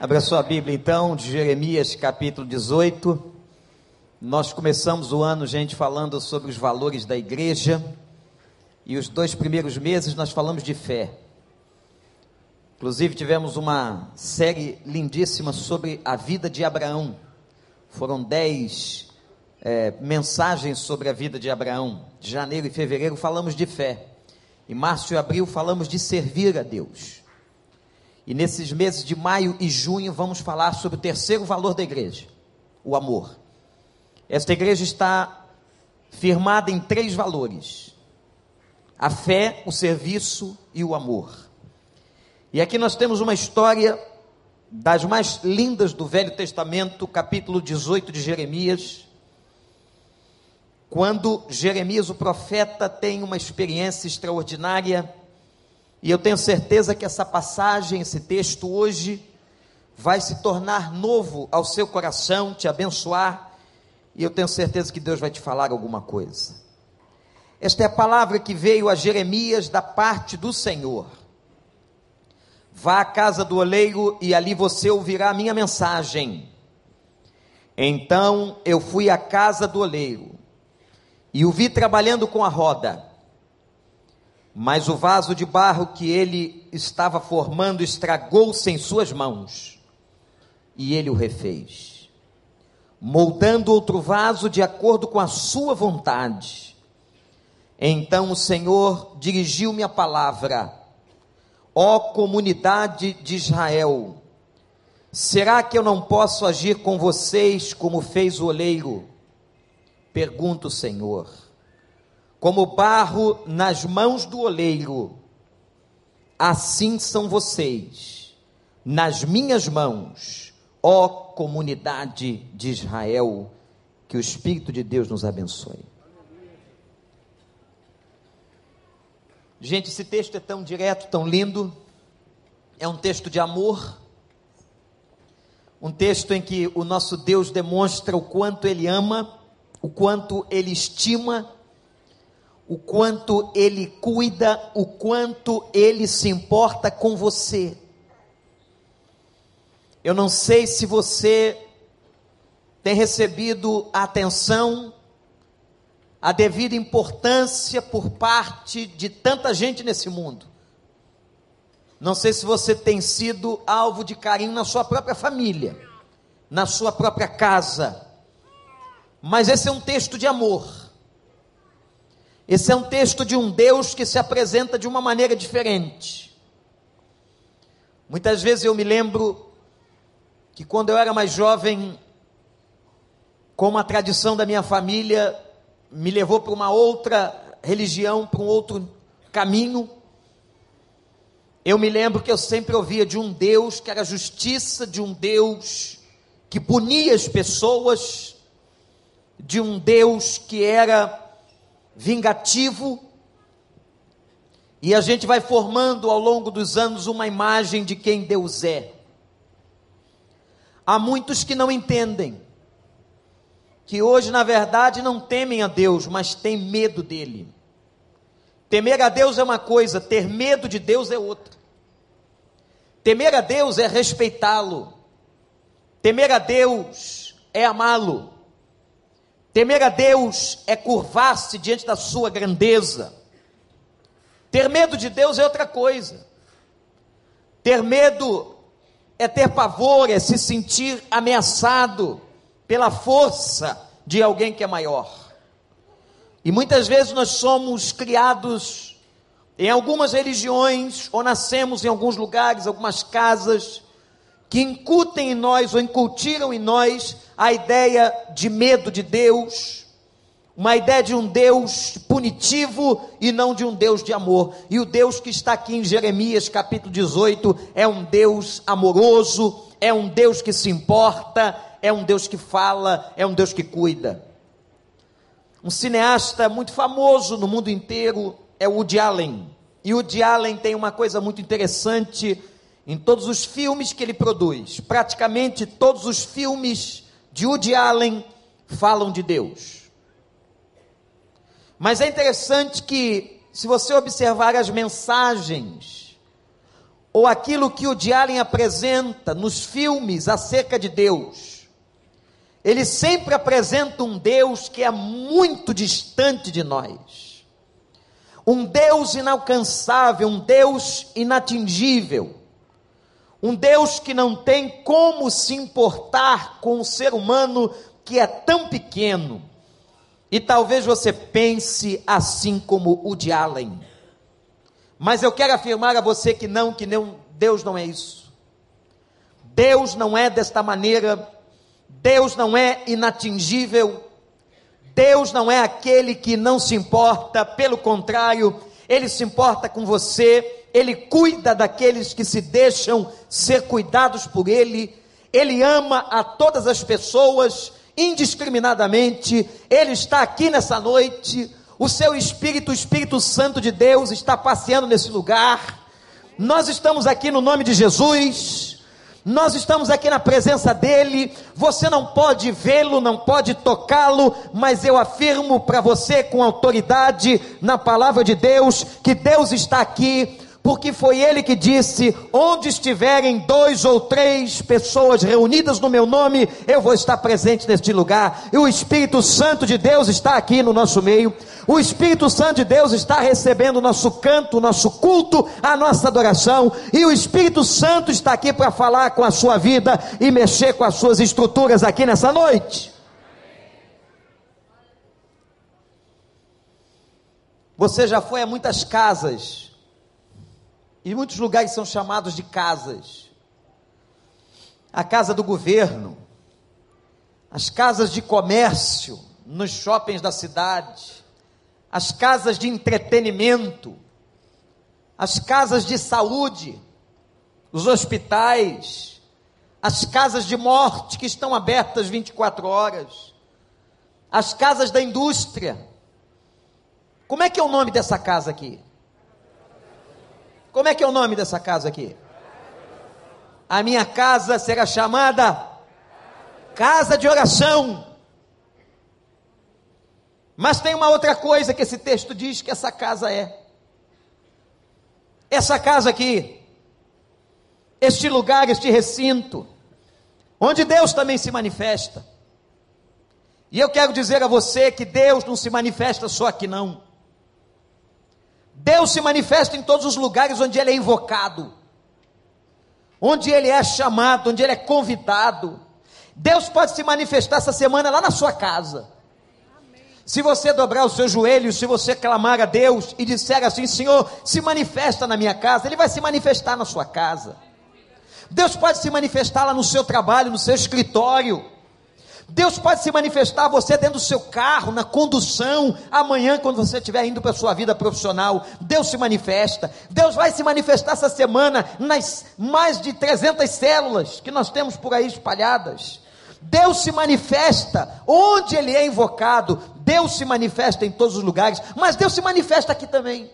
Abra sua Bíblia então, de Jeremias capítulo 18. Nós começamos o ano, gente, falando sobre os valores da igreja. E os dois primeiros meses nós falamos de fé. Inclusive tivemos uma série lindíssima sobre a vida de Abraão. Foram dez é, mensagens sobre a vida de Abraão. De janeiro e fevereiro falamos de fé. Em março e abril falamos de servir a Deus. E nesses meses de maio e junho vamos falar sobre o terceiro valor da igreja, o amor. Esta igreja está firmada em três valores: a fé, o serviço e o amor. E aqui nós temos uma história das mais lindas do Velho Testamento, capítulo 18 de Jeremias, quando Jeremias, o profeta, tem uma experiência extraordinária e eu tenho certeza que essa passagem, esse texto hoje, vai se tornar novo ao seu coração, te abençoar, e eu tenho certeza que Deus vai te falar alguma coisa. Esta é a palavra que veio a Jeremias da parte do Senhor. Vá à casa do oleiro e ali você ouvirá a minha mensagem. Então eu fui à casa do oleiro e o vi trabalhando com a roda mas o vaso de barro que ele estava formando estragou-se em suas mãos, e ele o refez, moldando outro vaso de acordo com a sua vontade. Então o Senhor dirigiu-me a palavra: Ó comunidade de Israel, será que eu não posso agir com vocês como fez o oleiro? Pergunta o Senhor como barro nas mãos do oleiro, assim são vocês nas minhas mãos, ó comunidade de Israel. Que o Espírito de Deus nos abençoe. Gente, esse texto é tão direto, tão lindo. É um texto de amor. Um texto em que o nosso Deus demonstra o quanto Ele ama, o quanto Ele estima o quanto ele cuida, o quanto ele se importa com você. Eu não sei se você tem recebido a atenção, a devida importância por parte de tanta gente nesse mundo. Não sei se você tem sido alvo de carinho na sua própria família, na sua própria casa. Mas esse é um texto de amor esse é um texto de um Deus que se apresenta de uma maneira diferente. Muitas vezes eu me lembro que quando eu era mais jovem, como a tradição da minha família me levou para uma outra religião, para um outro caminho, eu me lembro que eu sempre ouvia de um Deus que era justiça, de um Deus que punia as pessoas, de um Deus que era vingativo, e a gente vai formando ao longo dos anos uma imagem de quem Deus é. Há muitos que não entendem, que hoje, na verdade, não temem a Deus, mas têm medo dele. Temer a Deus é uma coisa, ter medo de Deus é outra. Temer a Deus é respeitá-lo, temer a Deus é amá-lo. Temer a Deus é curvar-se diante da sua grandeza. Ter medo de Deus é outra coisa. Ter medo é ter pavor, é se sentir ameaçado pela força de alguém que é maior. E muitas vezes nós somos criados em algumas religiões, ou nascemos em alguns lugares, algumas casas, que incutem em nós ou incutiram em nós a ideia de medo de Deus, uma ideia de um Deus punitivo e não de um Deus de amor. E o Deus que está aqui em Jeremias capítulo 18 é um Deus amoroso, é um Deus que se importa, é um Deus que fala, é um Deus que cuida. Um cineasta muito famoso no mundo inteiro é o Woody Allen. E o Woody Allen tem uma coisa muito interessante em todos os filmes que ele produz. Praticamente todos os filmes de Woody Allen falam de Deus. Mas é interessante que, se você observar as mensagens, ou aquilo que o Allen apresenta nos filmes acerca de Deus, ele sempre apresenta um Deus que é muito distante de nós. Um Deus inalcançável, um Deus inatingível. Um Deus que não tem como se importar com o ser humano que é tão pequeno. E talvez você pense assim como o de Allen. Mas eu quero afirmar a você que não, que não, Deus não é isso. Deus não é desta maneira. Deus não é inatingível. Deus não é aquele que não se importa, pelo contrário, ele se importa com você, ele cuida daqueles que se deixam ser cuidados por ele, ele ama a todas as pessoas indiscriminadamente, ele está aqui nessa noite o seu Espírito, o Espírito Santo de Deus, está passeando nesse lugar. Nós estamos aqui no nome de Jesus. Nós estamos aqui na presença dele. Você não pode vê-lo, não pode tocá-lo, mas eu afirmo para você com autoridade na palavra de Deus que Deus está aqui porque foi ele que disse: Onde estiverem dois ou três pessoas reunidas no meu nome, eu vou estar presente neste lugar. E o Espírito Santo de Deus está aqui no nosso meio. O Espírito Santo de Deus está recebendo o nosso canto, o nosso culto, a nossa adoração. E o Espírito Santo está aqui para falar com a sua vida e mexer com as suas estruturas aqui nessa noite. Você já foi a muitas casas e muitos lugares são chamados de casas. A casa do governo, as casas de comércio nos shoppings da cidade, as casas de entretenimento, as casas de saúde, os hospitais, as casas de morte que estão abertas 24 horas, as casas da indústria. Como é que é o nome dessa casa aqui? Como é que é o nome dessa casa aqui? A minha casa será chamada Casa de Oração. Mas tem uma outra coisa que esse texto diz que essa casa é. Essa casa aqui, este lugar, este recinto, onde Deus também se manifesta. E eu quero dizer a você que Deus não se manifesta só aqui, não. Deus se manifesta em todos os lugares onde Ele é invocado, onde Ele é chamado, onde Ele é convidado. Deus pode se manifestar essa semana lá na sua casa. Se você dobrar os seus joelhos, se você clamar a Deus e disser assim: Senhor, se manifesta na minha casa, Ele vai se manifestar na sua casa. Deus pode se manifestar lá no seu trabalho, no seu escritório. Deus pode se manifestar a você dentro do seu carro, na condução, amanhã, quando você estiver indo para a sua vida profissional. Deus se manifesta. Deus vai se manifestar essa semana nas mais de 300 células que nós temos por aí espalhadas. Deus se manifesta onde Ele é invocado. Deus se manifesta em todos os lugares, mas Deus se manifesta aqui também.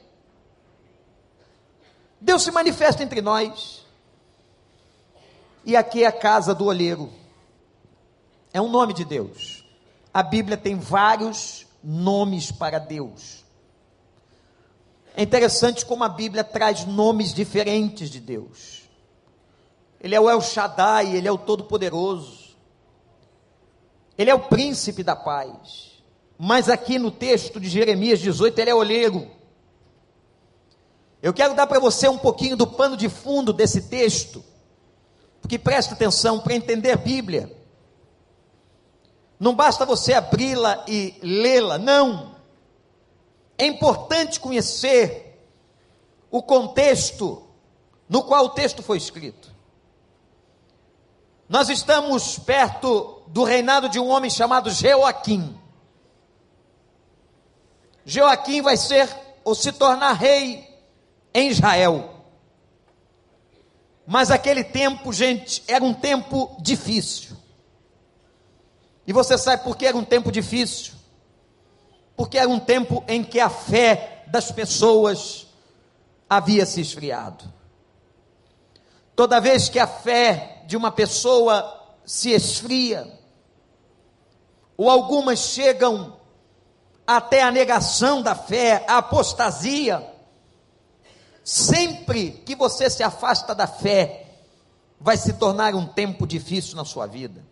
Deus se manifesta entre nós. E aqui é a casa do olheiro. É um nome de Deus. A Bíblia tem vários nomes para Deus. É interessante como a Bíblia traz nomes diferentes de Deus. Ele é o El Shaddai, ele é o Todo-Poderoso. Ele é o príncipe da paz. Mas aqui no texto de Jeremias 18, ele é olheiro. Eu quero dar para você um pouquinho do pano de fundo desse texto, porque presta atenção para entender a Bíblia. Não basta você abri-la e lê-la, não. É importante conhecer o contexto no qual o texto foi escrito. Nós estamos perto do reinado de um homem chamado Joaquim. Joaquim vai ser ou se tornar rei em Israel. Mas aquele tempo, gente, era um tempo difícil. E você sabe por que era um tempo difícil? Porque era um tempo em que a fé das pessoas havia se esfriado. Toda vez que a fé de uma pessoa se esfria, ou algumas chegam até a negação da fé, a apostasia, Sempre que você se afasta da fé, vai se tornar um tempo difícil na sua vida.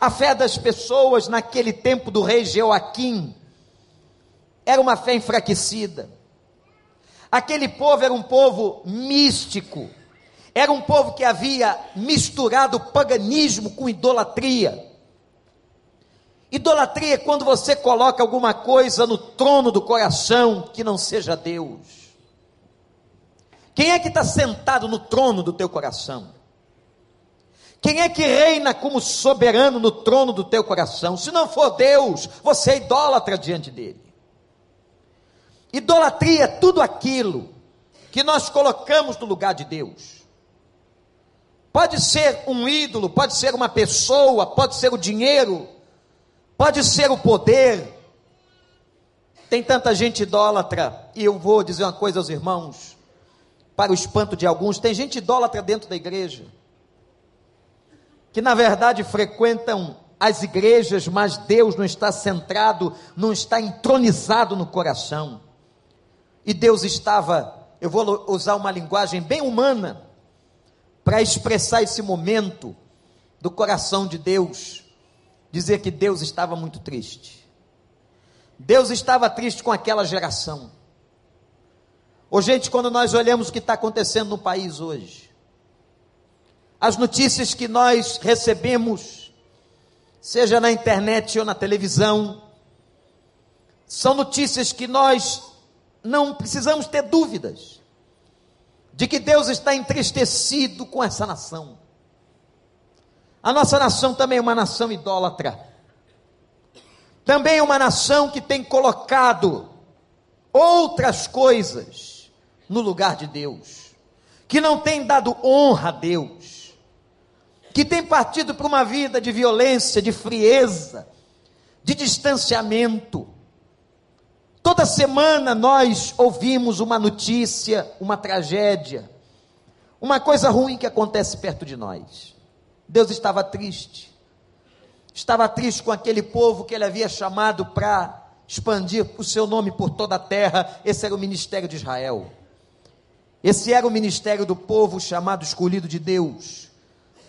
A fé das pessoas naquele tempo do rei Joaquim era uma fé enfraquecida. Aquele povo era um povo místico, era um povo que havia misturado paganismo com idolatria. Idolatria é quando você coloca alguma coisa no trono do coração que não seja Deus. Quem é que está sentado no trono do teu coração? Quem é que reina como soberano no trono do teu coração? Se não for Deus, você é idólatra diante dele. Idolatria é tudo aquilo que nós colocamos no lugar de Deus. Pode ser um ídolo, pode ser uma pessoa, pode ser o dinheiro, pode ser o poder. Tem tanta gente idólatra, e eu vou dizer uma coisa aos irmãos, para o espanto de alguns, tem gente idólatra dentro da igreja, que na verdade frequentam as igrejas, mas Deus não está centrado, não está entronizado no coração. E Deus estava, eu vou usar uma linguagem bem humana, para expressar esse momento do coração de Deus, dizer que Deus estava muito triste. Deus estava triste com aquela geração. Ô gente, quando nós olhamos o que está acontecendo no país hoje, as notícias que nós recebemos, seja na internet ou na televisão, são notícias que nós não precisamos ter dúvidas de que Deus está entristecido com essa nação. A nossa nação também é uma nação idólatra. Também é uma nação que tem colocado outras coisas no lugar de Deus, que não tem dado honra a Deus, que tem partido para uma vida de violência, de frieza, de distanciamento, Toda semana nós ouvimos uma notícia, uma tragédia, uma coisa ruim que acontece perto de nós. Deus estava triste. Estava triste com aquele povo que ele havia chamado para expandir o seu nome por toda a terra. Esse era o ministério de Israel. Esse era o ministério do povo chamado escolhido de Deus,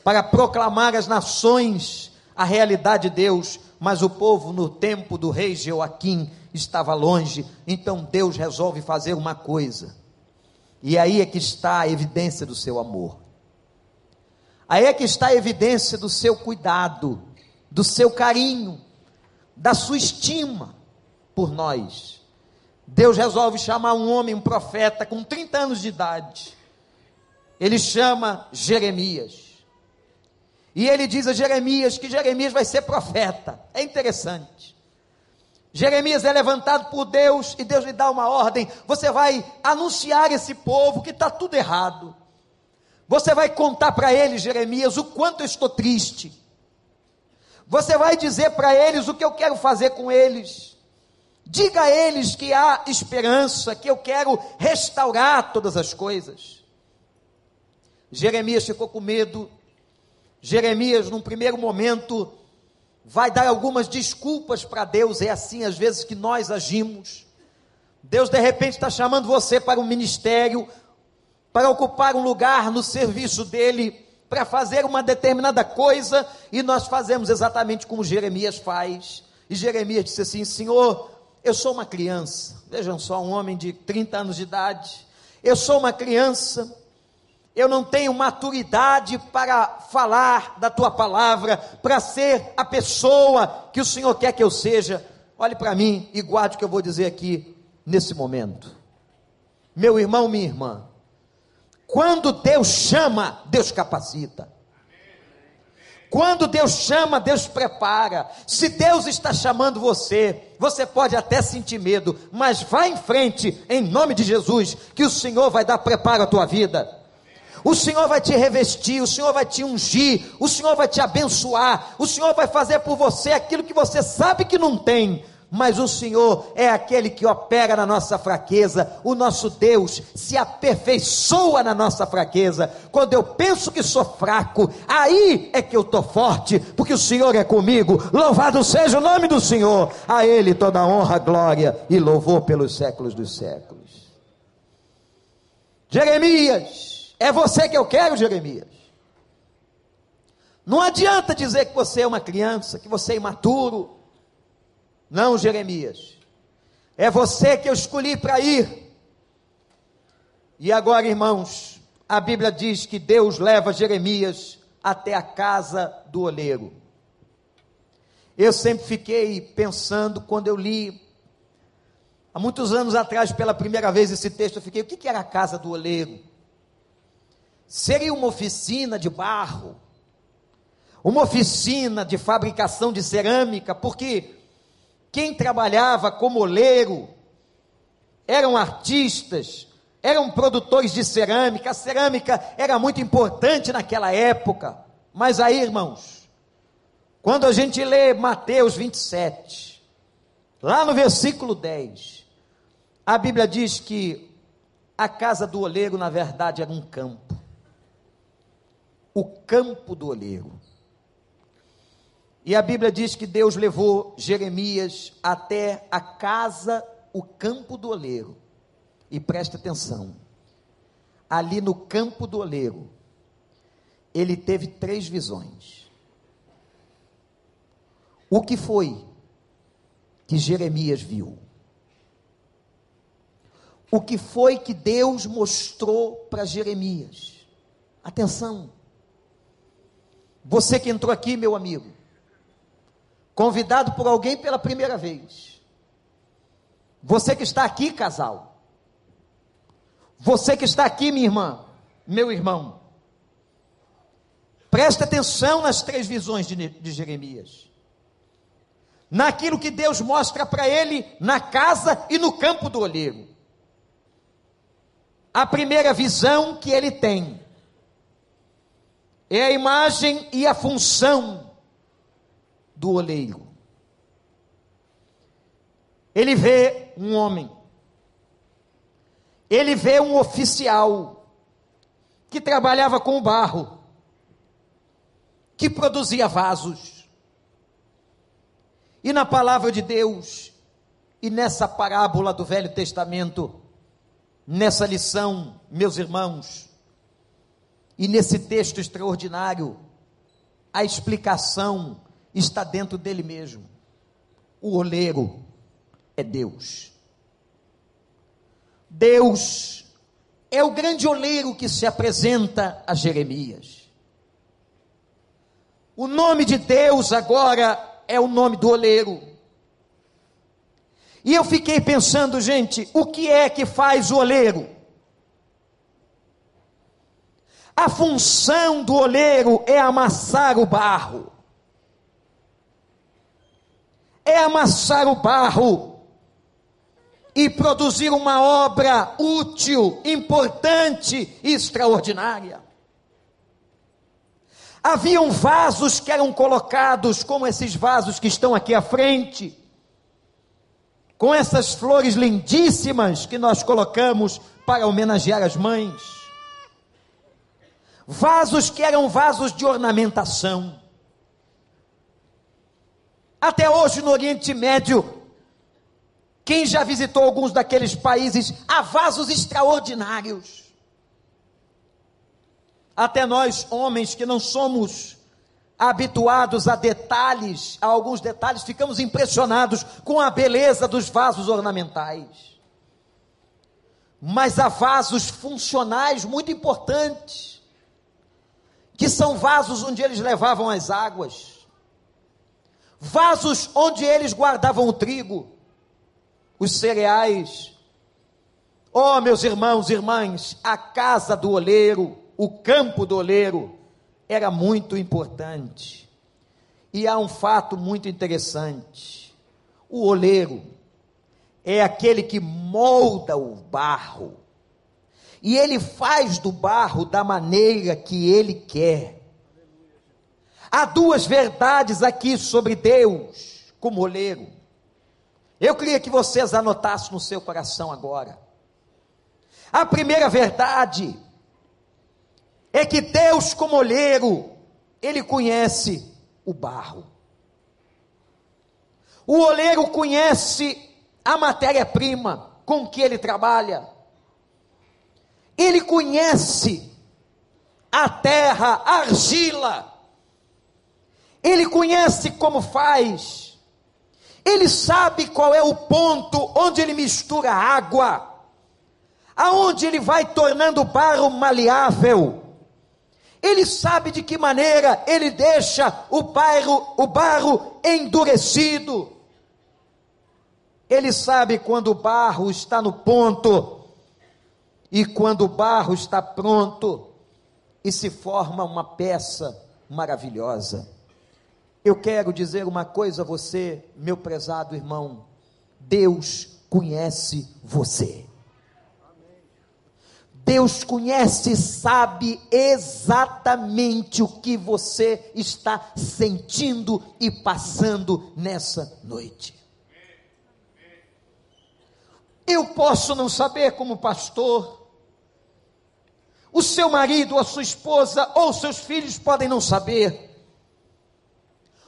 para proclamar às nações a realidade de Deus, mas o povo no tempo do rei Joaquim estava longe, então Deus resolve fazer uma coisa. E aí é que está a evidência do seu amor. Aí é que está a evidência do seu cuidado, do seu carinho, da sua estima por nós. Deus resolve chamar um homem, um profeta com 30 anos de idade. Ele chama Jeremias. E ele diz a Jeremias que Jeremias vai ser profeta. É interessante. Jeremias é levantado por Deus e Deus lhe dá uma ordem. Você vai anunciar esse povo que está tudo errado. Você vai contar para eles, Jeremias, o quanto eu estou triste. Você vai dizer para eles o que eu quero fazer com eles. Diga a eles que há esperança, que eu quero restaurar todas as coisas. Jeremias ficou com medo. Jeremias, num primeiro momento, vai dar algumas desculpas para Deus, é assim às vezes que nós agimos. Deus de repente está chamando você para um ministério, para ocupar um lugar no serviço dele, para fazer uma determinada coisa, e nós fazemos exatamente como Jeremias faz. E Jeremias disse assim: Senhor, eu sou uma criança, vejam só, um homem de 30 anos de idade, eu sou uma criança, eu não tenho maturidade para falar da tua palavra, para ser a pessoa que o Senhor quer que eu seja. Olhe para mim e guarde o que eu vou dizer aqui nesse momento. Meu irmão, minha irmã, quando Deus chama, Deus capacita. Quando Deus chama, Deus prepara. Se Deus está chamando você, você pode até sentir medo, mas vá em frente, em nome de Jesus, que o Senhor vai dar preparo à tua vida. O Senhor vai te revestir, o Senhor vai te ungir, o Senhor vai te abençoar, o Senhor vai fazer por você aquilo que você sabe que não tem, mas o Senhor é aquele que opera na nossa fraqueza, o nosso Deus se aperfeiçoa na nossa fraqueza. Quando eu penso que sou fraco, aí é que eu estou forte, porque o Senhor é comigo. Louvado seja o nome do Senhor, a Ele toda honra, glória e louvor pelos séculos dos séculos. Jeremias, é você que eu quero, Jeremias. Não adianta dizer que você é uma criança, que você é imaturo. Não, Jeremias. É você que eu escolhi para ir. E agora, irmãos, a Bíblia diz que Deus leva Jeremias até a casa do oleiro. Eu sempre fiquei pensando, quando eu li, há muitos anos atrás, pela primeira vez, esse texto, eu fiquei: o que era a casa do oleiro? Seria uma oficina de barro? Uma oficina de fabricação de cerâmica? Porque quem trabalhava como oleiro eram artistas, eram produtores de cerâmica, a cerâmica era muito importante naquela época. Mas aí, irmãos, quando a gente lê Mateus 27, lá no versículo 10, a Bíblia diz que a casa do oleiro, na verdade, era um campo. O campo do oleiro. E a Bíblia diz que Deus levou Jeremias até a casa, o campo do oleiro. E preste atenção, ali no campo do oleiro, ele teve três visões. O que foi que Jeremias viu? O que foi que Deus mostrou para Jeremias? Atenção. Você que entrou aqui, meu amigo, convidado por alguém pela primeira vez. Você que está aqui, casal. Você que está aqui, minha irmã, meu irmão. Preste atenção nas três visões de, de Jeremias. Naquilo que Deus mostra para ele na casa e no campo do olheiro. A primeira visão que ele tem é a imagem e a função do oleiro. Ele vê um homem ele vê um oficial que trabalhava com barro, que produzia vasos. E na palavra de Deus, e nessa parábola do Velho Testamento, nessa lição, meus irmãos, e nesse texto extraordinário, a explicação está dentro dele mesmo. O oleiro é Deus. Deus é o grande oleiro que se apresenta a Jeremias. O nome de Deus agora é o nome do oleiro. E eu fiquei pensando, gente, o que é que faz o oleiro? A função do oleiro é amassar o barro. É amassar o barro e produzir uma obra útil, importante e extraordinária. Haviam vasos que eram colocados, como esses vasos que estão aqui à frente, com essas flores lindíssimas que nós colocamos para homenagear as mães. Vasos que eram vasos de ornamentação. Até hoje no Oriente Médio, quem já visitou alguns daqueles países, há vasos extraordinários. Até nós, homens que não somos habituados a detalhes, a alguns detalhes, ficamos impressionados com a beleza dos vasos ornamentais. Mas há vasos funcionais muito importantes, que são vasos onde eles levavam as águas, vasos onde eles guardavam o trigo, os cereais. Oh, meus irmãos e irmãs, a casa do oleiro, o campo do oleiro, era muito importante. E há um fato muito interessante: o oleiro é aquele que molda o barro, e ele faz do barro da maneira que ele quer. Há duas verdades aqui sobre Deus como oleiro. Eu queria que vocês anotassem no seu coração agora. A primeira verdade é que Deus, como olheiro, Ele conhece o barro. O oleiro conhece a matéria-prima com que ele trabalha. Ele conhece a terra, a argila. Ele conhece como faz. Ele sabe qual é o ponto onde ele mistura água, aonde ele vai tornando o barro maleável. Ele sabe de que maneira ele deixa o barro, o barro endurecido. Ele sabe quando o barro está no ponto e quando o barro está pronto e se forma uma peça maravilhosa. Eu quero dizer uma coisa a você, meu prezado irmão: Deus conhece você. Deus conhece e sabe exatamente o que você está sentindo e passando nessa noite. Eu posso não saber, como pastor, o seu marido, a sua esposa ou seus filhos podem não saber,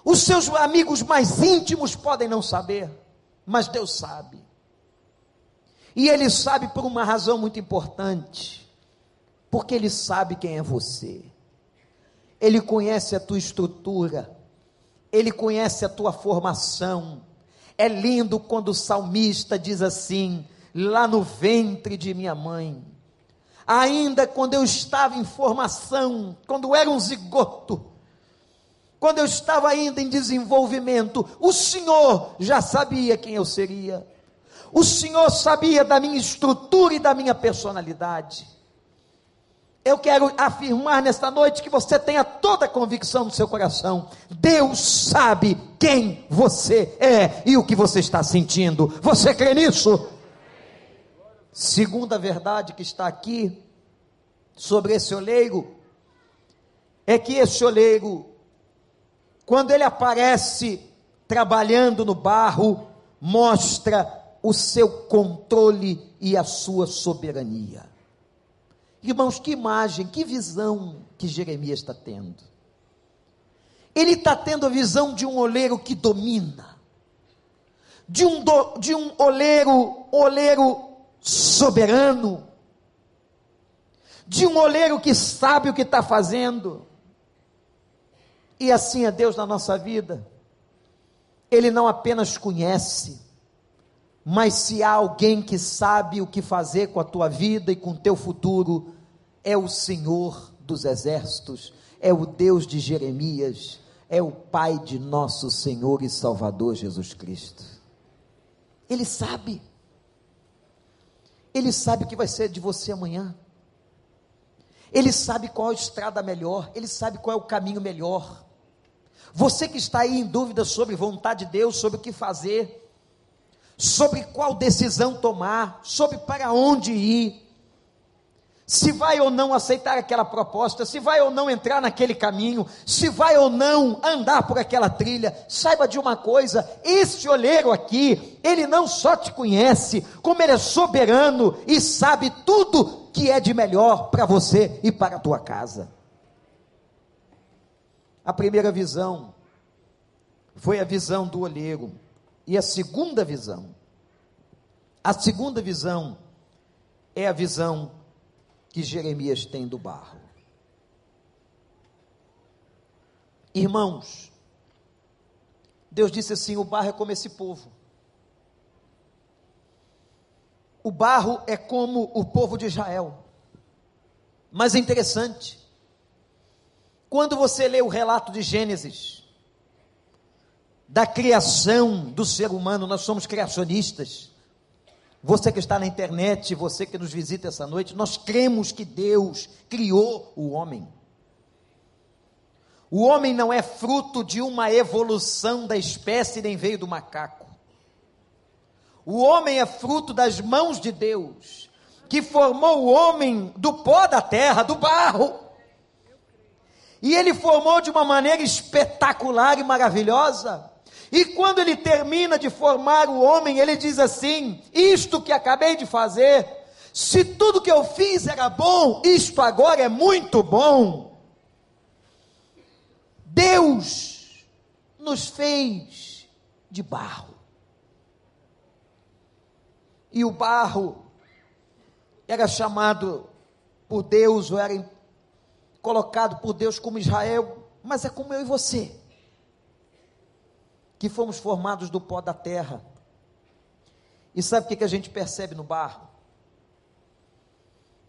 os seus amigos mais íntimos podem não saber, mas Deus sabe. E Ele sabe por uma razão muito importante, porque Ele sabe quem é você, Ele conhece a tua estrutura, Ele conhece a tua formação, é lindo quando o salmista diz assim: lá no ventre de minha mãe, ainda quando eu estava em formação, quando era um zigoto, quando eu estava ainda em desenvolvimento, o Senhor já sabia quem eu seria. O Senhor sabia da minha estrutura e da minha personalidade. Eu quero afirmar nesta noite que você tenha toda a convicção no seu coração. Deus sabe quem você é e o que você está sentindo. Você crê nisso? Segunda verdade que está aqui sobre esse oleiro é que esse oleiro, quando ele aparece trabalhando no barro, mostra o seu controle e a sua soberania. Irmãos, que imagem, que visão que Jeremias está tendo. Ele está tendo a visão de um oleiro que domina, de um, do, de um oleiro, oleiro soberano, de um oleiro que sabe o que está fazendo. E assim é Deus na nossa vida. Ele não apenas conhece, mas se há alguém que sabe o que fazer com a tua vida e com o teu futuro, é o Senhor dos exércitos, é o Deus de Jeremias, é o Pai de nosso Senhor e Salvador Jesus Cristo. Ele sabe. Ele sabe o que vai ser de você amanhã. Ele sabe qual é a estrada melhor, ele sabe qual é o caminho melhor. Você que está aí em dúvida sobre vontade de Deus, sobre o que fazer, sobre qual decisão tomar, sobre para onde ir, se vai ou não aceitar aquela proposta, se vai ou não entrar naquele caminho, se vai ou não andar por aquela trilha, saiba de uma coisa: esse olheiro aqui, ele não só te conhece, como ele é soberano e sabe tudo que é de melhor para você e para a tua casa. A primeira visão foi a visão do olheiro. E a segunda visão, a segunda visão é a visão que Jeremias tem do barro. Irmãos, Deus disse assim: o barro é como esse povo. O barro é como o povo de Israel. Mas é interessante, quando você lê o relato de Gênesis, da criação do ser humano, nós somos criacionistas. Você que está na internet, você que nos visita essa noite, nós cremos que Deus criou o homem. O homem não é fruto de uma evolução da espécie, nem veio do macaco. O homem é fruto das mãos de Deus, que formou o homem do pó da terra, do barro. E ele formou de uma maneira espetacular e maravilhosa. E quando ele termina de formar o homem, ele diz assim: Isto que acabei de fazer, se tudo que eu fiz era bom, isto agora é muito bom. Deus nos fez de barro. E o barro era chamado por Deus ou era colocado por Deus como Israel, mas é como eu e você, que fomos formados do pó da terra. E sabe o que, que a gente percebe no barro?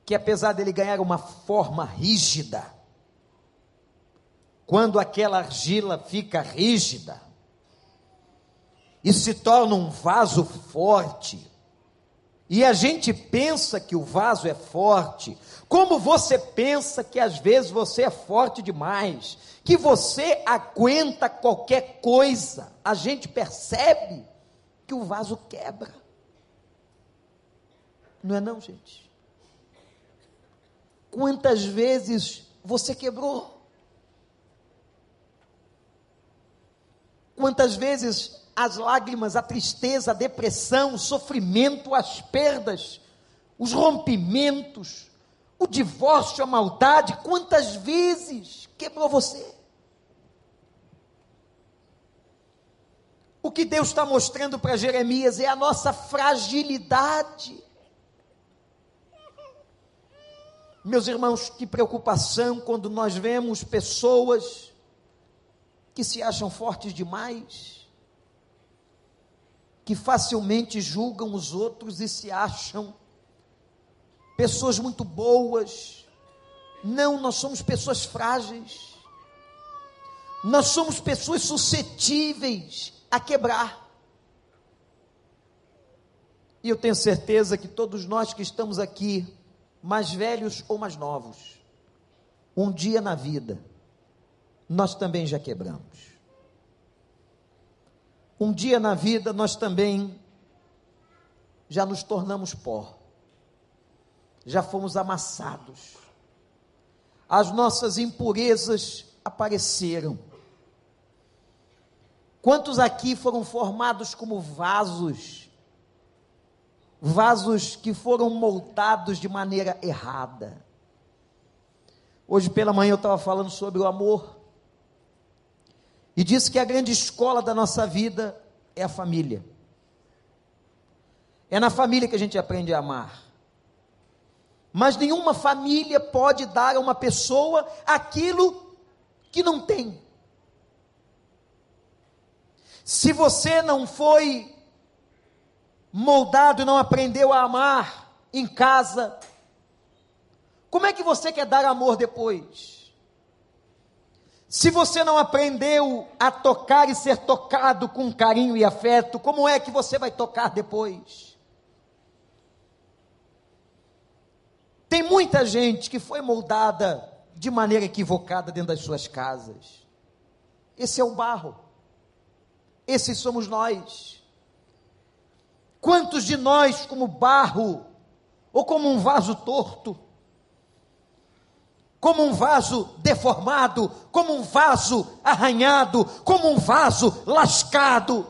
Que apesar dele ganhar uma forma rígida, quando aquela argila fica rígida e se torna um vaso forte, e a gente pensa que o vaso é forte, como você pensa que às vezes você é forte demais, que você aguenta qualquer coisa, a gente percebe que o vaso quebra. Não é não, gente? Quantas vezes você quebrou? Quantas vezes as lágrimas, a tristeza, a depressão, o sofrimento, as perdas, os rompimentos, o divórcio, a maldade, quantas vezes quebrou você? O que Deus está mostrando para Jeremias é a nossa fragilidade. Meus irmãos, que preocupação quando nós vemos pessoas que se acham fortes demais que facilmente julgam os outros e se acham pessoas muito boas. Não, nós somos pessoas frágeis. Nós somos pessoas suscetíveis a quebrar. E eu tenho certeza que todos nós que estamos aqui, mais velhos ou mais novos, um dia na vida, nós também já quebramos. Um dia na vida nós também já nos tornamos pó, já fomos amassados, as nossas impurezas apareceram. Quantos aqui foram formados como vasos, vasos que foram moldados de maneira errada? Hoje pela manhã eu estava falando sobre o amor. E disse que a grande escola da nossa vida é a família. É na família que a gente aprende a amar. Mas nenhuma família pode dar a uma pessoa aquilo que não tem. Se você não foi moldado não aprendeu a amar em casa, como é que você quer dar amor depois? Se você não aprendeu a tocar e ser tocado com carinho e afeto, como é que você vai tocar depois? Tem muita gente que foi moldada de maneira equivocada dentro das suas casas. Esse é o barro. Esses somos nós. Quantos de nós, como barro, ou como um vaso torto, como um vaso deformado, como um vaso arranhado, como um vaso lascado,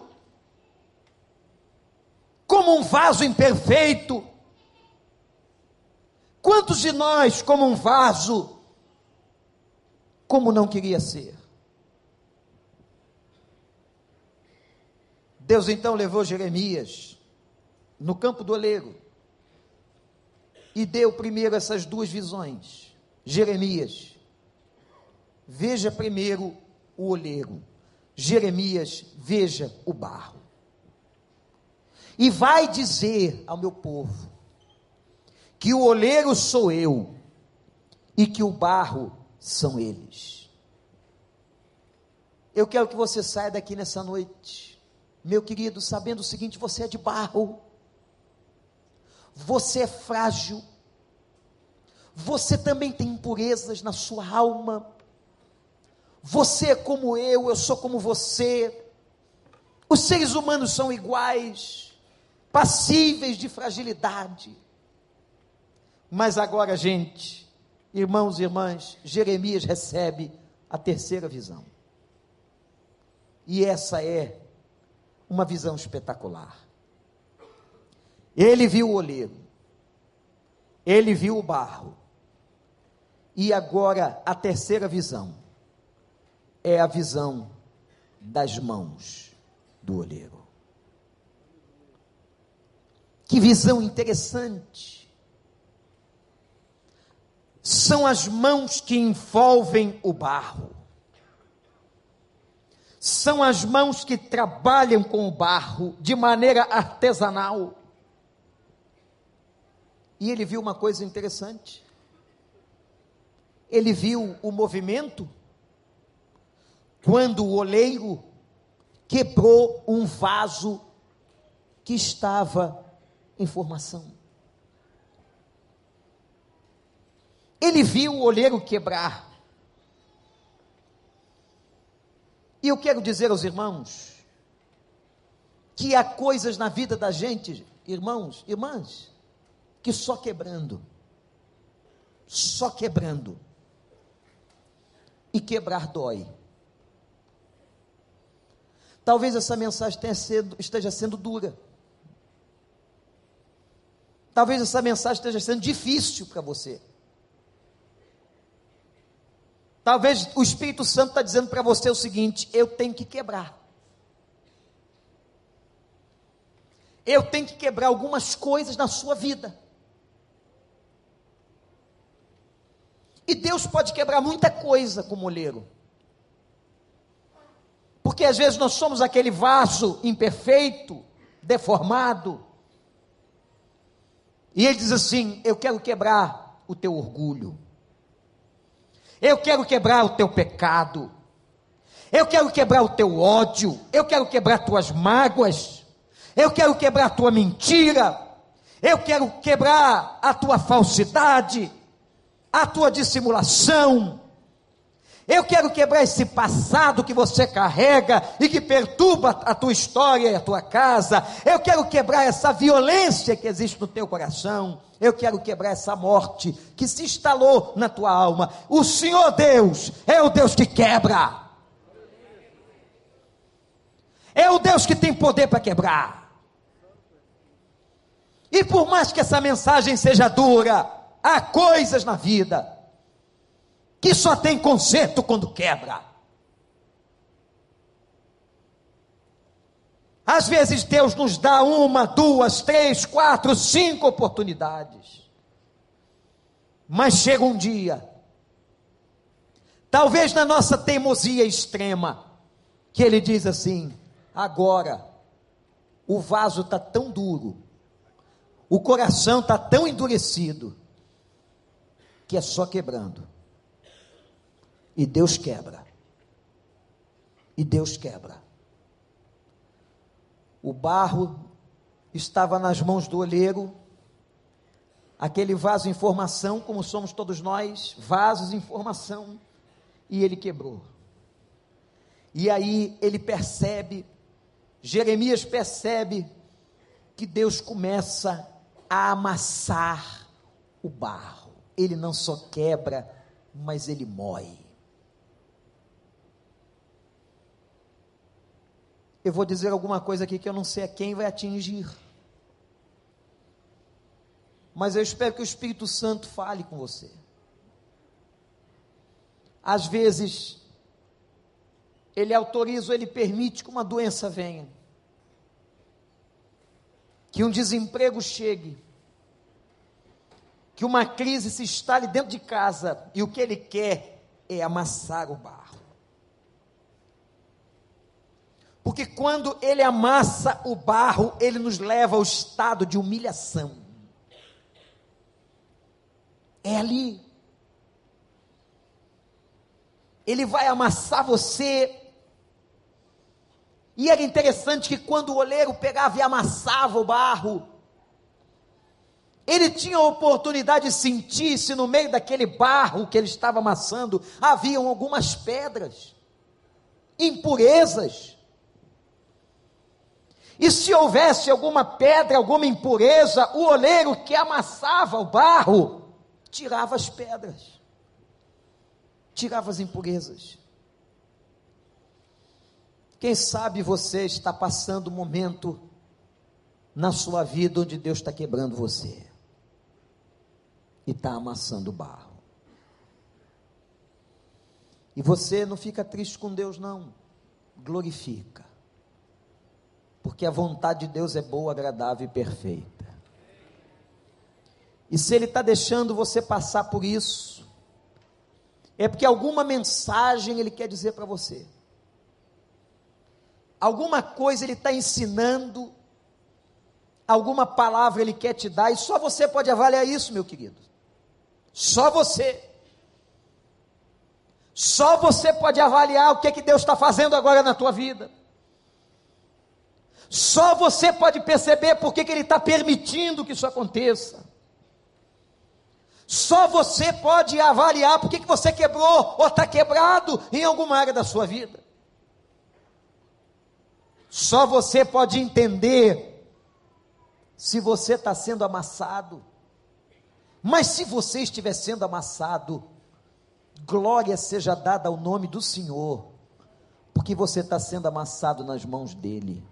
como um vaso imperfeito. Quantos de nós, como um vaso, como não queria ser? Deus então levou Jeremias no campo do oleiro e deu primeiro essas duas visões Jeremias. Veja primeiro o oleiro. Jeremias, veja o barro. E vai dizer ao meu povo que o oleiro sou eu e que o barro são eles. Eu quero que você saia daqui nessa noite, meu querido, sabendo o seguinte: você é de barro, você é frágil, você também tem impurezas na sua alma. Você é como eu, eu sou como você. Os seres humanos são iguais, passíveis de fragilidade. Mas agora, gente, irmãos e irmãs, Jeremias recebe a terceira visão. E essa é uma visão espetacular. Ele viu o oleiro, ele viu o barro, e agora a terceira visão é a visão das mãos do olheiro. Que visão interessante. são as mãos que envolvem o barro. São as mãos que trabalham com o barro de maneira artesanal. E ele viu uma coisa interessante. Ele viu o movimento quando o oleiro quebrou um vaso que estava em formação. Ele viu o olheiro quebrar. E eu quero dizer aos irmãos que há coisas na vida da gente, irmãos, irmãs, que só quebrando, só quebrando, e quebrar dói. Talvez essa mensagem sido, esteja sendo dura. Talvez essa mensagem esteja sendo difícil para você. Talvez o Espírito Santo está dizendo para você o seguinte: eu tenho que quebrar. Eu tenho que quebrar algumas coisas na sua vida. E Deus pode quebrar muita coisa com o moleiro. Porque às vezes nós somos aquele vaso imperfeito, deformado. E ele diz assim: Eu quero quebrar o teu orgulho. Eu quero quebrar o teu pecado. Eu quero quebrar o teu ódio. Eu quero quebrar tuas mágoas. Eu quero quebrar tua mentira. Eu quero quebrar a tua falsidade, a tua dissimulação. Eu quero quebrar esse passado que você carrega e que perturba a tua história e a tua casa. Eu quero quebrar essa violência que existe no teu coração. Eu quero quebrar essa morte que se instalou na tua alma. O Senhor Deus é o Deus que quebra. É o Deus que tem poder para quebrar. E por mais que essa mensagem seja dura, há coisas na vida que só tem conserto quando quebra. Às vezes Deus nos dá uma, duas, três, quatro, cinco oportunidades. Mas chega um dia, talvez na nossa teimosia extrema, que Ele diz assim: agora, o vaso está tão duro, o coração está tão endurecido, que é só quebrando. E Deus quebra. E Deus quebra. O barro estava nas mãos do olheiro, aquele vaso em formação, como somos todos nós, vasos em formação, e ele quebrou. E aí ele percebe, Jeremias percebe, que Deus começa a amassar o barro. Ele não só quebra, mas ele moe. eu vou dizer alguma coisa aqui que eu não sei a quem vai atingir. Mas eu espero que o Espírito Santo fale com você. Às vezes, ele autoriza, ele permite que uma doença venha, que um desemprego chegue, que uma crise se instale dentro de casa, e o que ele quer é amassar o barro. Porque quando ele amassa o barro, ele nos leva ao estado de humilhação. É ali. Ele vai amassar você. E era interessante que quando o oleiro pegava e amassava o barro, ele tinha a oportunidade de sentir se no meio daquele barro que ele estava amassando haviam algumas pedras, impurezas. E se houvesse alguma pedra, alguma impureza, o oleiro que amassava o barro, tirava as pedras, tirava as impurezas. Quem sabe você está passando um momento na sua vida onde Deus está quebrando você e está amassando barro. E você não fica triste com Deus, não. Glorifica porque a vontade de Deus é boa, agradável e perfeita. E se ele está deixando você passar por isso, é porque alguma mensagem ele quer dizer para você. Alguma coisa ele está ensinando, alguma palavra ele quer te dar, e só você pode avaliar isso, meu querido. Só você. Só você pode avaliar o que, é que Deus está fazendo agora na tua vida. Só você pode perceber por que, que Ele está permitindo que isso aconteça. Só você pode avaliar por que, que você quebrou ou está quebrado em alguma área da sua vida. Só você pode entender se você está sendo amassado. Mas se você estiver sendo amassado, glória seja dada ao nome do Senhor, porque você está sendo amassado nas mãos dEle.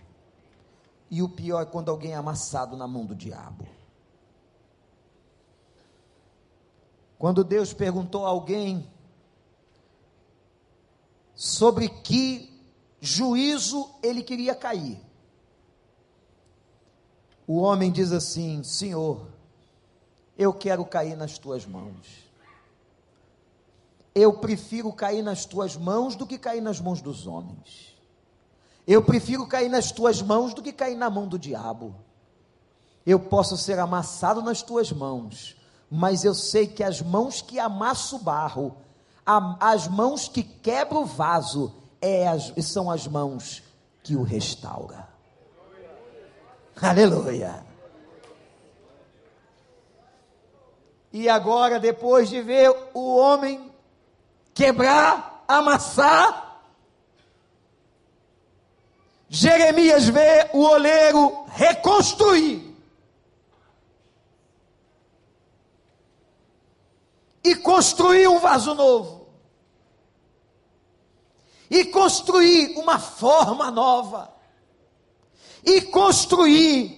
E o pior é quando alguém é amassado na mão do diabo. Quando Deus perguntou a alguém sobre que juízo ele queria cair, o homem diz assim: Senhor, eu quero cair nas tuas mãos eu prefiro cair nas tuas mãos do que cair nas mãos dos homens. Eu prefiro cair nas tuas mãos do que cair na mão do diabo. Eu posso ser amassado nas tuas mãos, mas eu sei que as mãos que amassam o barro, as mãos que quebram o vaso, é as, são as mãos que o restaura. Aleluia. E agora, depois de ver o homem quebrar, amassar. Jeremias vê o oleiro reconstruir. E construir um vaso novo. E construir uma forma nova. E construir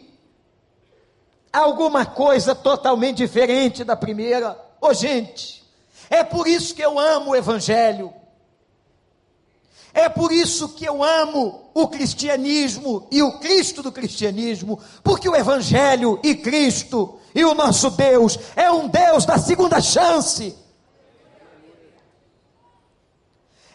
alguma coisa totalmente diferente da primeira. Ô oh, gente, é por isso que eu amo o Evangelho. É por isso que eu amo o cristianismo e o Cristo do cristianismo, porque o Evangelho e Cristo e o nosso Deus é um Deus da segunda chance.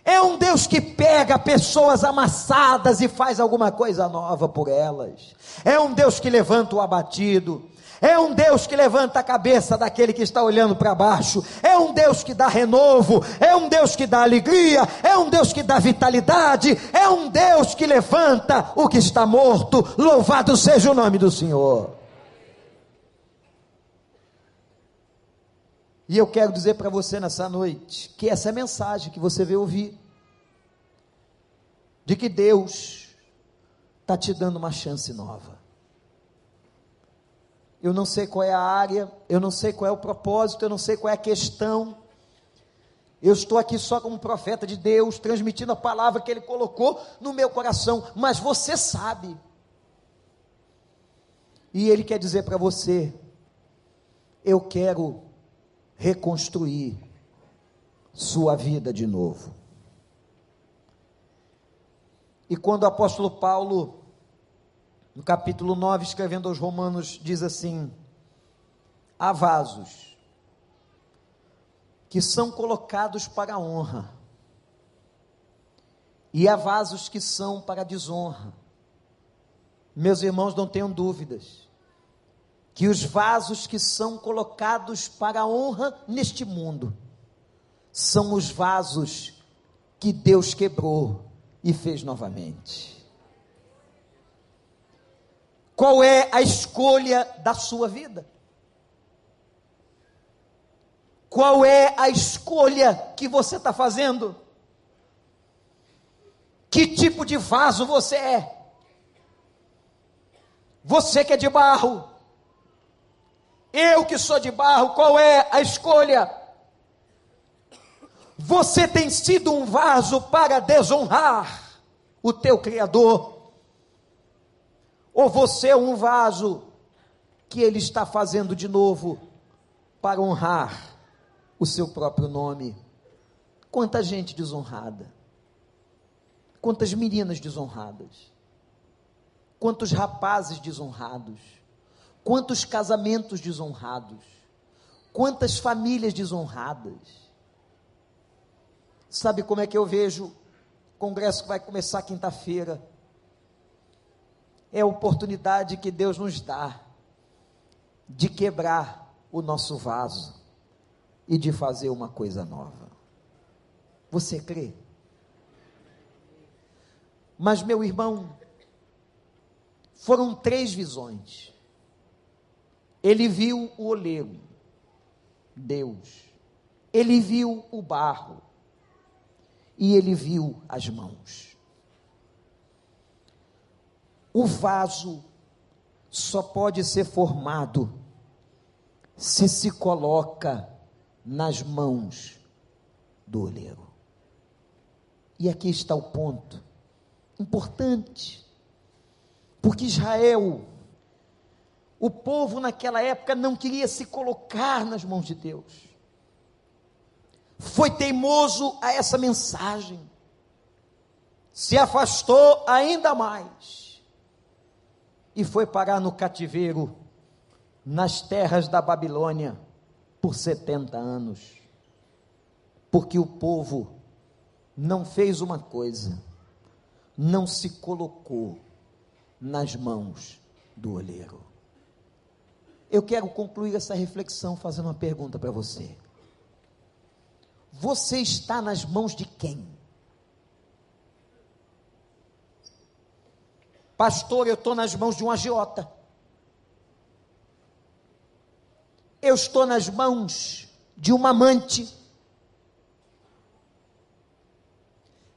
É um Deus que pega pessoas amassadas e faz alguma coisa nova por elas. É um Deus que levanta o abatido. É um Deus que levanta a cabeça daquele que está olhando para baixo. É um Deus que dá renovo. É um Deus que dá alegria. É um Deus que dá vitalidade. É um Deus que levanta o que está morto. Louvado seja o nome do Senhor. E eu quero dizer para você nessa noite que essa é a mensagem que você veio ouvir. De que Deus está te dando uma chance nova eu não sei qual é a área, eu não sei qual é o propósito, eu não sei qual é a questão. Eu estou aqui só como profeta de Deus, transmitindo a palavra que Ele colocou no meu coração, mas você sabe. E Ele quer dizer para você: eu quero reconstruir sua vida de novo. E quando o apóstolo Paulo no capítulo 9, escrevendo aos Romanos, diz assim: há vasos que são colocados para a honra, e há vasos que são para a desonra. Meus irmãos, não tenham dúvidas, que os vasos que são colocados para a honra neste mundo, são os vasos que Deus quebrou e fez novamente. Qual é a escolha da sua vida? Qual é a escolha que você está fazendo? Que tipo de vaso você é? Você que é de barro, eu que sou de barro, qual é a escolha? Você tem sido um vaso para desonrar o teu Criador. Ou você é um vaso que ele está fazendo de novo para honrar o seu próprio nome? Quanta gente desonrada. Quantas meninas desonradas. Quantos rapazes desonrados. Quantos casamentos desonrados. Quantas famílias desonradas. Sabe como é que eu vejo o congresso que vai começar quinta-feira? É a oportunidade que Deus nos dá de quebrar o nosso vaso e de fazer uma coisa nova. Você crê? Mas, meu irmão, foram três visões. Ele viu o oleiro, Deus. Ele viu o barro. E ele viu as mãos. O vaso só pode ser formado se se coloca nas mãos do oleiro. E aqui está o ponto importante. Porque Israel, o povo naquela época não queria se colocar nas mãos de Deus. Foi teimoso a essa mensagem. Se afastou ainda mais. E foi parar no cativeiro, nas terras da Babilônia, por 70 anos. Porque o povo não fez uma coisa, não se colocou nas mãos do olheiro. Eu quero concluir essa reflexão fazendo uma pergunta para você. Você está nas mãos de quem? Pastor, eu estou nas mãos de um agiota. Eu estou nas mãos de uma amante.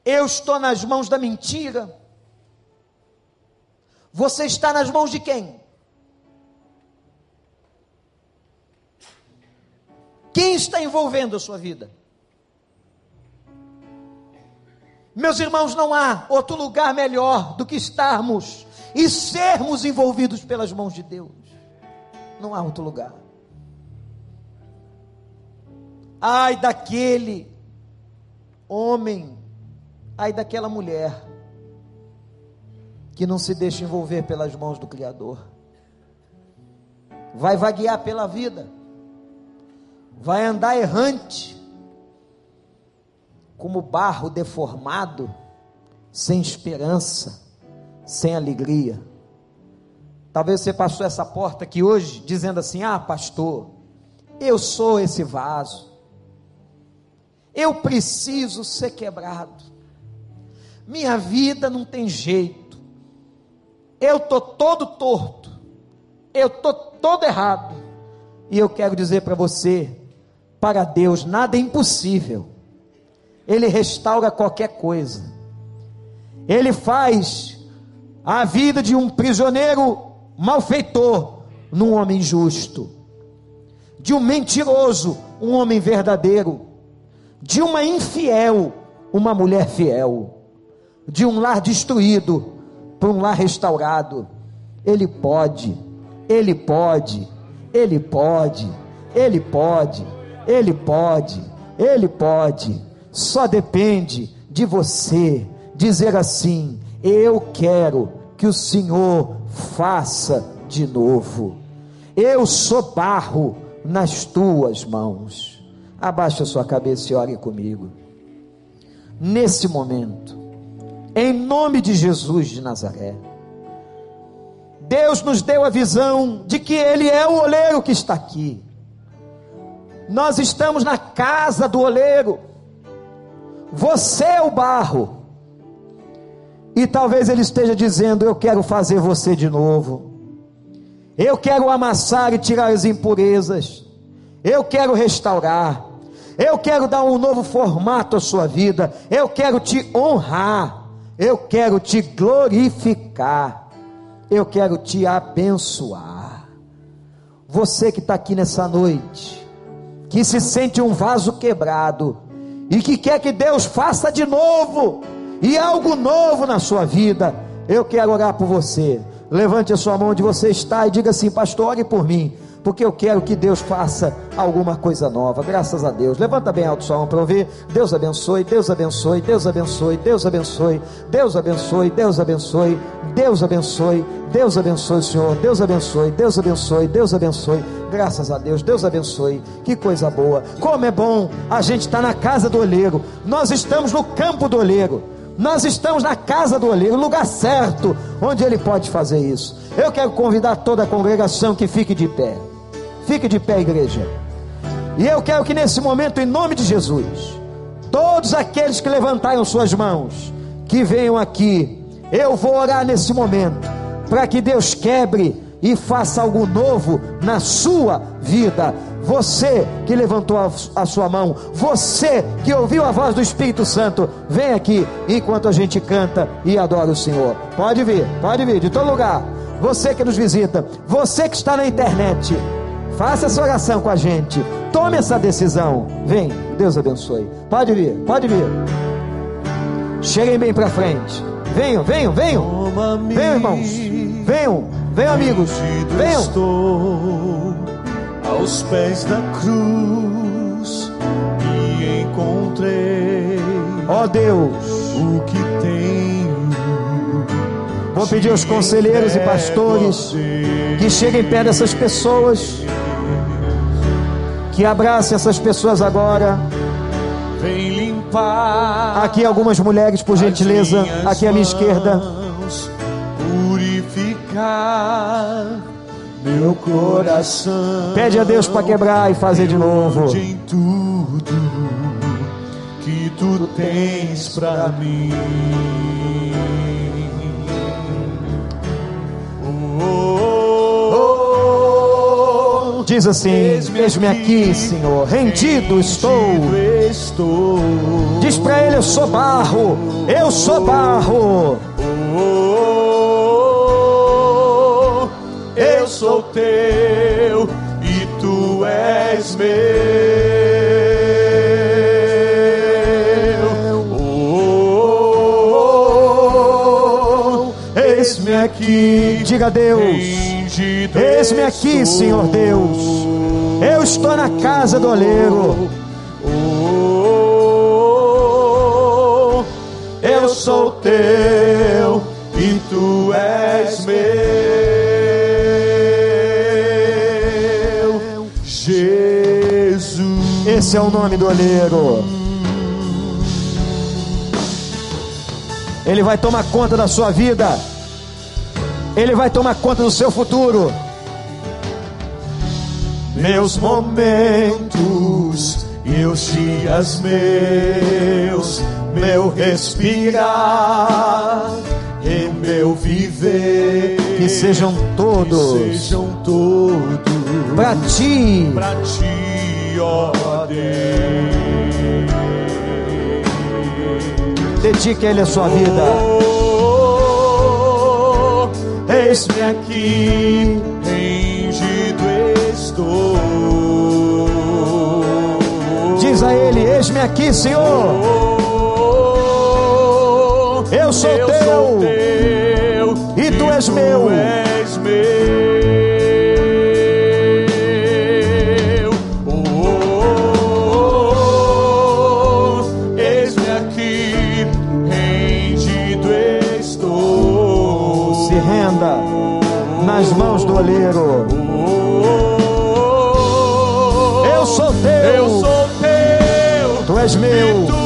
Eu estou nas mãos da mentira. Você está nas mãos de quem? Quem está envolvendo a sua vida? Meus irmãos, não há outro lugar melhor do que estarmos e sermos envolvidos pelas mãos de Deus. Não há outro lugar. Ai daquele homem, ai daquela mulher que não se deixa envolver pelas mãos do Criador. Vai vaguear pela vida, vai andar errante, como barro deformado, sem esperança, sem alegria. Talvez você passou essa porta aqui hoje dizendo assim: Ah, pastor, eu sou esse vaso, eu preciso ser quebrado, minha vida não tem jeito. Eu estou todo torto, eu estou todo errado, e eu quero dizer para você: para Deus nada é impossível, Ele restaura qualquer coisa, Ele faz a vida de um prisioneiro malfeitor num homem justo, de um mentiroso, um homem verdadeiro, de uma infiel, uma mulher fiel, de um lar destruído, para um lar restaurado. Ele pode, ele pode, ele pode, ele pode, ele pode, ele pode. Só depende de você dizer assim: Eu quero que o Senhor faça de novo. Eu sou barro nas tuas mãos. Abaixa sua cabeça e ore comigo. Nesse momento, em nome de Jesus de Nazaré. Deus nos deu a visão de que Ele é o oleiro que está aqui. Nós estamos na casa do oleiro. Você é o barro. E talvez Ele esteja dizendo: Eu quero fazer você de novo. Eu quero amassar e tirar as impurezas. Eu quero restaurar. Eu quero dar um novo formato à sua vida. Eu quero te honrar. Eu quero te glorificar. Eu quero te abençoar. Você que está aqui nessa noite, que se sente um vaso quebrado e que quer que Deus faça de novo e algo novo na sua vida, eu quero orar por você. Levante a sua mão onde você está e diga assim: Pastor, ore por mim porque eu quero que Deus faça alguma coisa nova. Graças a Deus. Levanta bem alto sua mão para ouvir. Deus abençoe, Deus abençoe, Deus abençoe, Deus abençoe, Deus abençoe, Deus abençoe, Deus abençoe, Deus abençoe, Senhor. Deus abençoe, Deus abençoe, Deus abençoe. Graças a Deus, Deus abençoe. Que coisa boa. Como é bom a gente estar tá na casa do olheiro. Nós estamos no campo do olheiro. Nós estamos na casa do olheiro, lugar certo onde ele pode fazer isso. Eu quero convidar toda a congregação que fique de pé. Fique de pé, igreja. E eu quero que nesse momento, em nome de Jesus, todos aqueles que levantaram suas mãos, que venham aqui, eu vou orar nesse momento, para que Deus quebre e faça algo novo na sua vida você que levantou a, a, sua mão, você que ouviu a voz do Espírito Santo, vem aqui enquanto a gente canta e adora o Senhor. Pode vir, pode vir, de todo lugar. Você que nos visita, você que está na internet, faça essa oração com a gente. Tome essa decisão. Vem, Deus abençoe. Pode vir, pode vir. Cheguem bem para frente. Venham, venham, venham. Venham, irmãos. Venham, venham, amigos. Venham aos pés da cruz e encontrei, ó oh Deus, o que tenho. Vou pedir aos conselheiros e pastores que cheguem perto dessas pessoas, que abracem essas pessoas agora. Vem limpar. Aqui algumas mulheres, por gentileza, aqui à minha esquerda. Purificar meu coração. Pede a Deus para quebrar e fazer de novo. Em tudo que tu tens para mim. Oh, oh, oh. Diz assim: Eis-me aqui, Senhor, rendido estou. estou. Diz para ele: Eu sou barro, eu sou barro. sou teu e tu és meu. Oh, aqui, diga a Deus. Eis-me aqui, Senhor Deus. Eu estou na casa do oleiro. Oh, eu sou teu e tu és meu. Esse é o nome do oleiro. Ele vai tomar conta da sua vida. Ele vai tomar conta do seu futuro. Meus momentos e os dias meus, meu respirar e meu viver, que sejam todos, que sejam todos para ti, para ti ó Deus. Dedique a Ele a sua vida. Eis-me aqui, rendido estou. Diz a Ele: Eis-me aqui, Senhor. Eu sou, eu teu, sou teu, e tu és meu. És meu.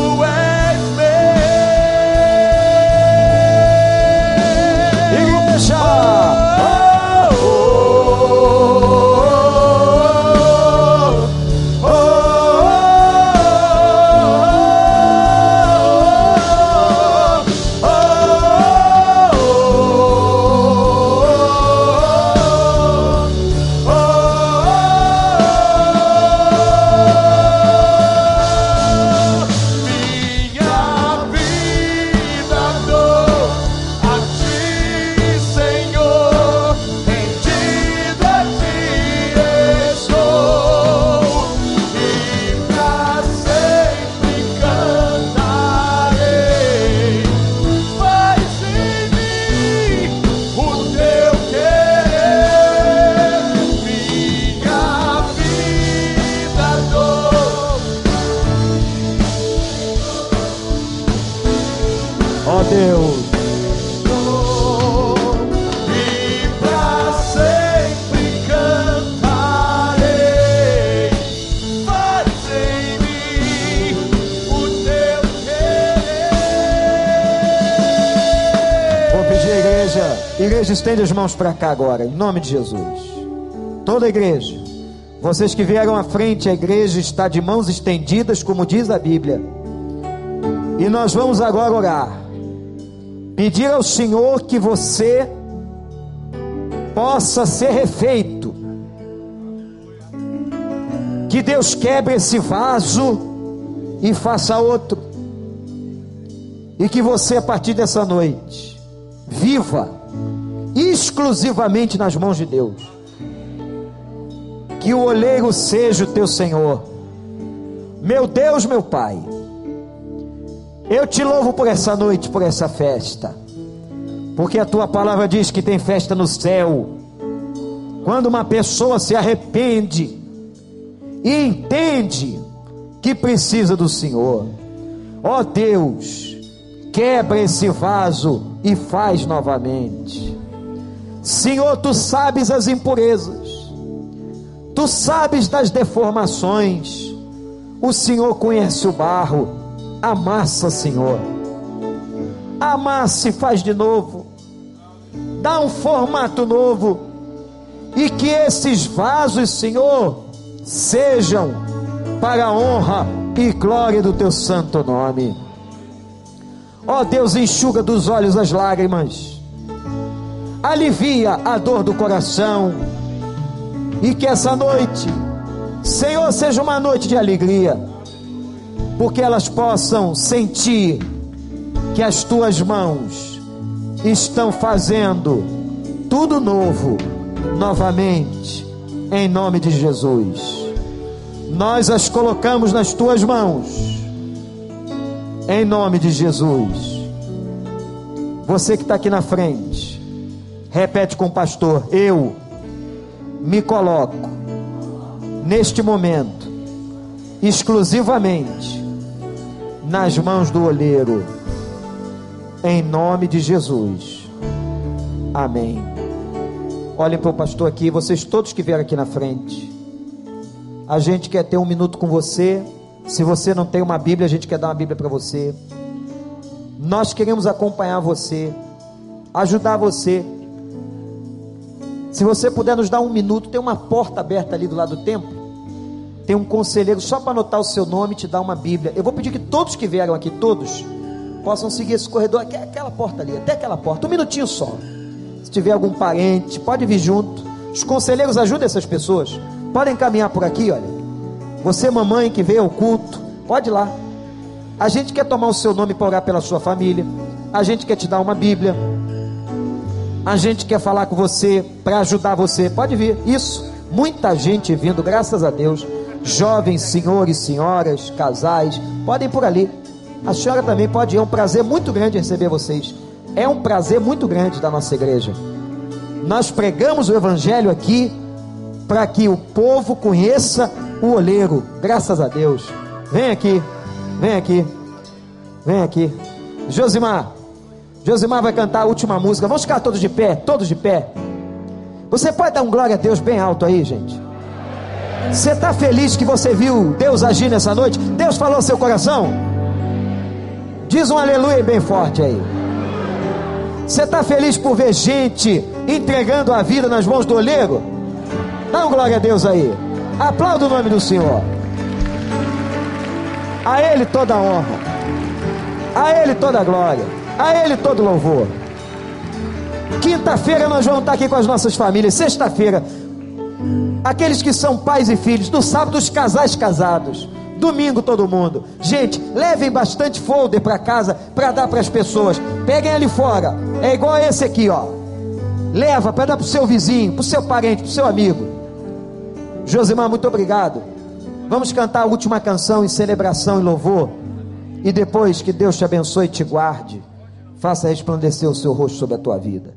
Estende as mãos para cá agora, em nome de Jesus. Toda a igreja, vocês que vieram à frente, a igreja está de mãos estendidas, como diz a Bíblia. E nós vamos agora orar. Pedir ao Senhor que você possa ser refeito. Que Deus quebre esse vaso e faça outro. E que você, a partir dessa noite, viva exclusivamente nas mãos de Deus. Que o olheiro seja o teu Senhor. Meu Deus, meu Pai. Eu te louvo por essa noite, por essa festa. Porque a tua palavra diz que tem festa no céu. Quando uma pessoa se arrepende e entende que precisa do Senhor. Ó Deus, quebra esse vaso e faz novamente. Senhor, tu sabes as impurezas, tu sabes das deformações, o Senhor conhece o barro, amassa, Senhor, amassa e faz de novo, dá um formato novo, e que esses vasos, Senhor, sejam para a honra e glória do teu santo nome. Ó Deus, enxuga dos olhos as lágrimas alivia a dor do coração, e que essa noite, Senhor, seja uma noite de alegria, porque elas possam sentir que as tuas mãos estão fazendo tudo novo, novamente, em nome de Jesus. Nós as colocamos nas tuas mãos, em nome de Jesus. Você que está aqui na frente, Repete com o pastor: Eu me coloco neste momento exclusivamente nas mãos do olheiro, em nome de Jesus. Amém. Olhem para o pastor aqui, vocês todos que vieram aqui na frente. A gente quer ter um minuto com você. Se você não tem uma Bíblia, a gente quer dar uma Bíblia para você. Nós queremos acompanhar você, ajudar você. Se você puder nos dar um minuto, tem uma porta aberta ali do lado do templo. Tem um conselheiro só para anotar o seu nome e te dar uma Bíblia. Eu vou pedir que todos que vieram aqui, todos, possam seguir esse corredor, aquela porta ali, até aquela porta, um minutinho só. Se tiver algum parente, pode vir junto. Os conselheiros ajudam essas pessoas. Podem caminhar por aqui, olha. Você, mamãe que veio ao culto, pode ir lá. A gente quer tomar o seu nome para orar pela sua família. A gente quer te dar uma Bíblia. A gente quer falar com você para ajudar você. Pode vir. Isso. Muita gente vindo, graças a Deus. Jovens, senhores, senhoras, casais, podem por ali. A senhora também pode ir. É um prazer muito grande receber vocês. É um prazer muito grande da nossa igreja. Nós pregamos o evangelho aqui para que o povo conheça o oleiro. Graças a Deus. Vem aqui. Vem aqui. Vem aqui. Josimar, Josimar vai cantar a última música. Vamos ficar todos de pé, todos de pé. Você pode dar um glória a Deus bem alto aí, gente? Você está feliz que você viu Deus agir nessa noite? Deus falou ao seu coração? Diz um aleluia bem forte aí. Você está feliz por ver gente entregando a vida nas mãos do olheiro? Dá um glória a Deus aí. Aplauda o nome do Senhor. A Ele toda a honra. A Ele toda a glória. A Ele todo louvor. Quinta-feira nós vamos estar aqui com as nossas famílias. Sexta-feira, aqueles que são pais e filhos. No sábado, os casais casados. Domingo, todo mundo. Gente, levem bastante folder para casa para dar para as pessoas. Peguem ali fora. É igual esse aqui, ó. Leva para dar para o seu vizinho, para o seu parente, para o seu amigo. Josimar, muito obrigado. Vamos cantar a última canção em celebração e louvor. E depois que Deus te abençoe e te guarde faça resplandecer o seu rosto sobre a tua vida.